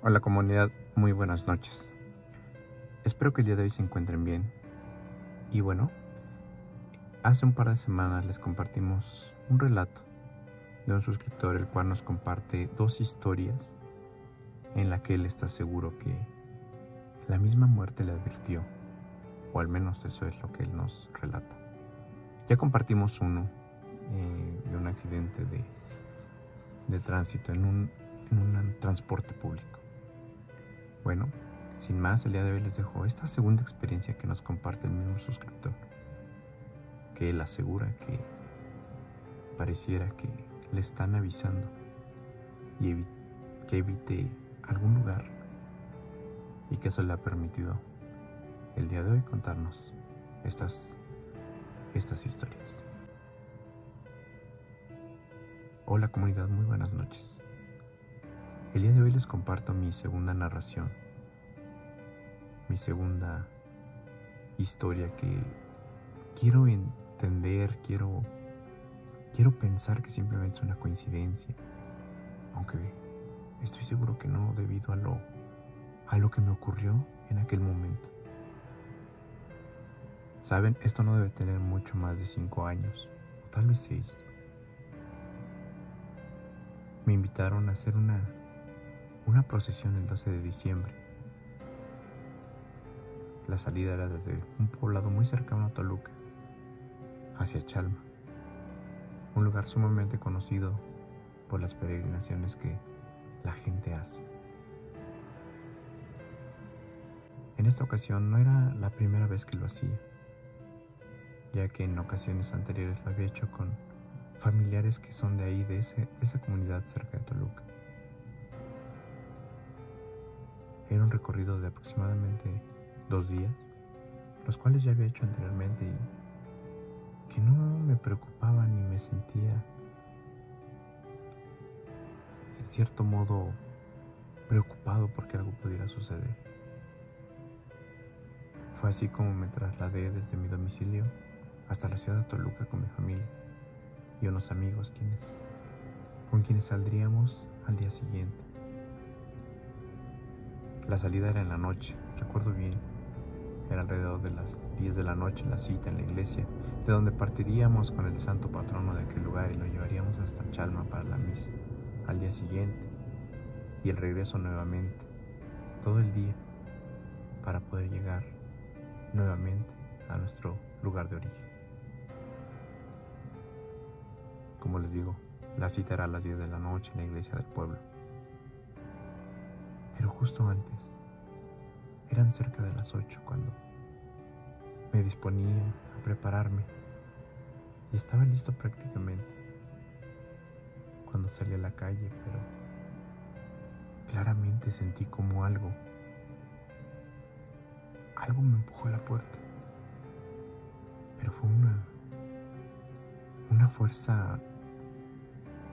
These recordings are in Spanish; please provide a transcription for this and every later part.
Hola comunidad, muy buenas noches. Espero que el día de hoy se encuentren bien. Y bueno, hace un par de semanas les compartimos un relato de un suscriptor el cual nos comparte dos historias en la que él está seguro que la misma muerte le advirtió, o al menos eso es lo que él nos relata. Ya compartimos uno eh, de un accidente de, de tránsito en un, en un transporte público. Bueno, sin más, el día de hoy les dejo esta segunda experiencia que nos comparte el mismo suscriptor, que él asegura que pareciera que le están avisando y que evite algún lugar y que eso le ha permitido el día de hoy contarnos estas, estas historias. Hola comunidad, muy buenas noches. El día de hoy les comparto mi segunda narración, mi segunda historia que quiero entender, quiero, quiero pensar que simplemente es una coincidencia, aunque estoy seguro que no debido a lo, a lo que me ocurrió en aquel momento. Saben, esto no debe tener mucho más de cinco años, o tal vez seis me invitaron a hacer una, una procesión el 12 de diciembre. La salida era desde un poblado muy cercano a Toluca, hacia Chalma, un lugar sumamente conocido por las peregrinaciones que la gente hace. En esta ocasión no era la primera vez que lo hacía, ya que en ocasiones anteriores lo había hecho con familiares que son de ahí, de, esa comunidad cerca de Toluca. Era un recorrido de aproximadamente dos días, los cuales ya había hecho anteriormente y que no me preocupaba ni me sentía en cierto modo preocupado porque algo pudiera suceder. Fue así como me trasladé desde mi domicilio hasta la ciudad de Toluca con mi familia y unos amigos quienes, con quienes saldríamos al día siguiente. La salida era en la noche, recuerdo bien. Era alrededor de las 10 de la noche la cita en la iglesia, de donde partiríamos con el santo patrono de aquel lugar y lo llevaríamos hasta Chalma para la misa, al día siguiente, y el regreso nuevamente, todo el día, para poder llegar nuevamente a nuestro lugar de origen. Como les digo, la cita era a las 10 de la noche en la iglesia del pueblo. Pero justo antes, eran cerca de las 8 cuando me disponía a prepararme y estaba listo prácticamente. Cuando salí a la calle, pero claramente sentí como algo, algo me empujó a la puerta, pero fue una, una fuerza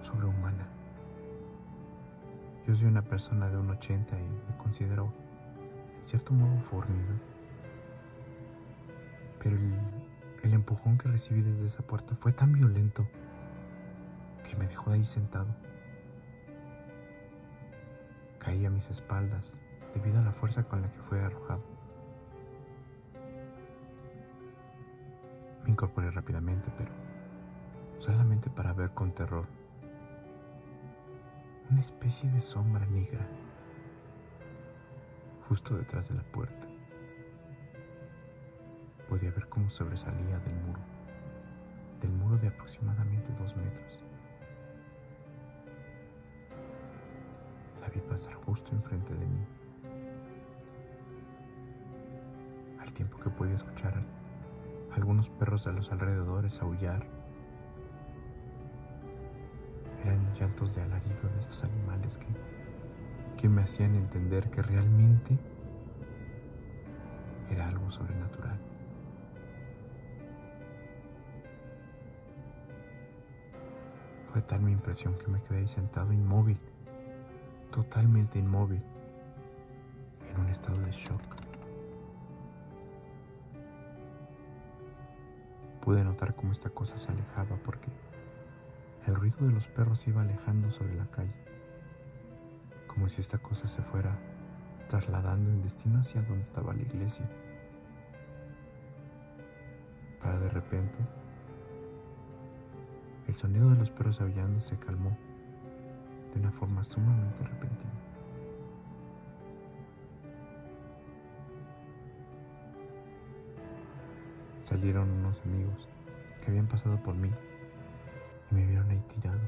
sobrehumana. Yo soy una persona de un 80 y me considero en cierto modo fornido. Pero el, el empujón que recibí desde esa puerta fue tan violento que me dejó ahí sentado. Caí a mis espaldas debido a la fuerza con la que fue arrojado. Me incorporé rápidamente, pero solamente para ver con terror una especie de sombra negra justo detrás de la puerta. Podía ver cómo sobresalía del muro, del muro de aproximadamente dos metros. La vi pasar justo enfrente de mí, al tiempo que podía escuchar a algunos perros de los alrededores aullar llantos de alarido de estos animales que, que me hacían entender que realmente era algo sobrenatural. Fue tal mi impresión que me quedé ahí sentado inmóvil, totalmente inmóvil, en un estado de shock. Pude notar cómo esta cosa se alejaba porque el ruido de los perros iba alejando sobre la calle, como si esta cosa se fuera trasladando en destino hacia donde estaba la iglesia. Para de repente, el sonido de los perros aullando se calmó de una forma sumamente repentina. Salieron unos amigos que habían pasado por mí me vieron ahí tirado.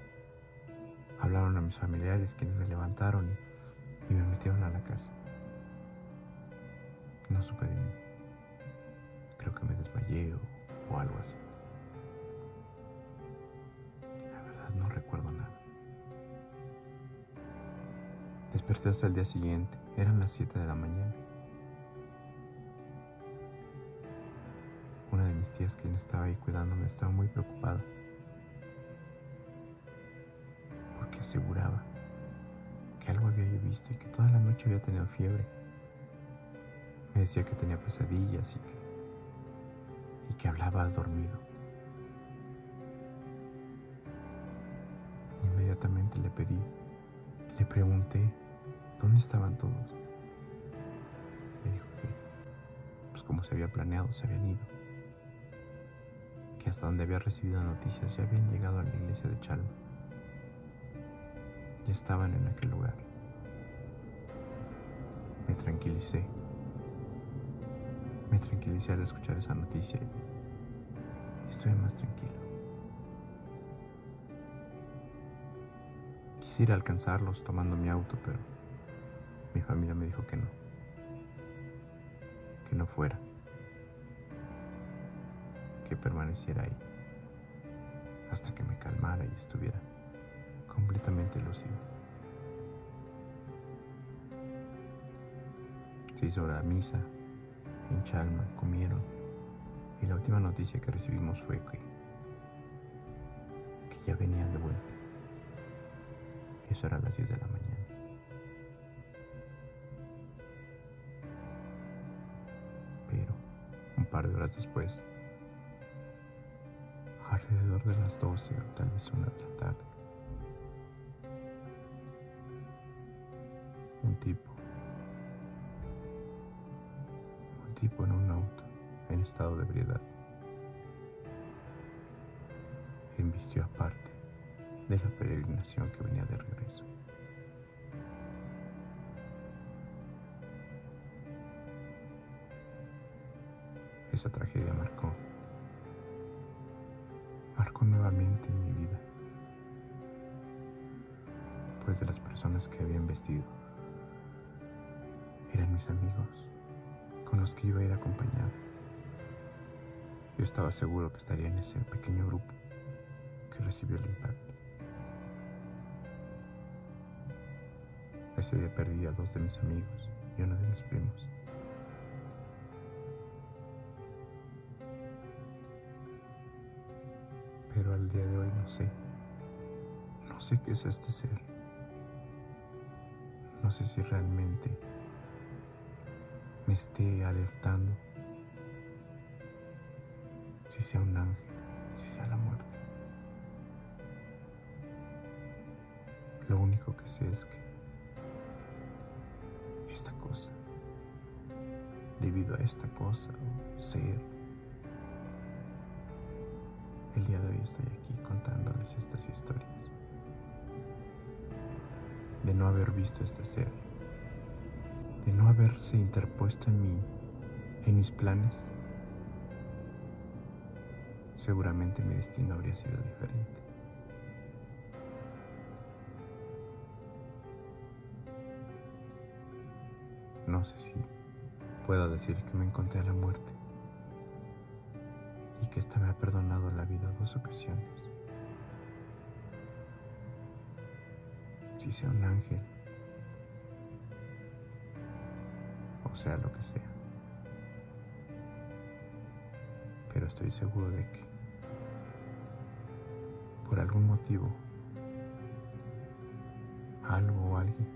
Hablaron a mis familiares quienes me levantaron y, me metieron a la casa. No supe de mí. Creo que me desmayé o, algo así. La verdad no recuerdo nada. Desperté hasta el día siguiente. Eran las 7 de la mañana. Una de mis tías, quien estaba ahí cuidándome, estaba muy preocupada. Aseguraba que algo había yo visto y que toda la noche había tenido fiebre. Me decía que tenía pesadillas y que, y que hablaba dormido. Inmediatamente le pedí, le pregunté dónde estaban todos. Me dijo que, pues como se había planeado, se habían ido. Que hasta donde había recibido noticias ya habían llegado a la iglesia de Chalma. Ya estaban en aquel lugar. Me tranquilicé me tranquilicé al escuchar esa noticia y estoy más tranquilo. Quisiera alcanzarlos tomando mi auto, pero mi familia me dijo que no. Que no fuera. Que permaneciera ahí. Hasta que me calmara y estuviera completamente lúcido. Se hizo la misa en Chalma comieron y la última noticia que recibimos fue que, que ya venían de vuelta. Eso era a las 10 de la mañana. Pero un par de horas después, alrededor de las 12 o tal vez una de la tarde, un tipo tipo en un auto en estado de ebriedad. Invistió aparte de la peregrinación que venía de regreso. Esa tragedia marcó, marcó nuevamente en mi vida, pues de las personas que habían vestido eran mis amigos con los que iba a ir acompañado. Yo estaba seguro que estaría en ese pequeño grupo que recibió el impacto. Ese día perdí a dos de mis amigos y uno de mis primos. Pero al día de hoy no sé. No sé qué es este ser. No sé si realmente me esté alertando, si sea un ángel, si sea la muerte. Lo único que sé es que esta cosa, debido a esta cosa o ser, el día de hoy estoy aquí contándoles estas historias. De no haber visto este ser de no haberse interpuesto en, mí, en mis planes, seguramente mi destino habría sido diferente. No sé si puedo decir que me encontré a la muerte y que ésta me ha perdonado la vida dos ocasiones. Si sea un ángel sea lo que sea. Pero estoy seguro de que por algún motivo algo o alguien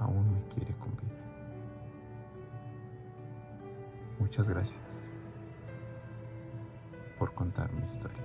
aún me quiere con Muchas gracias por contar mi historia.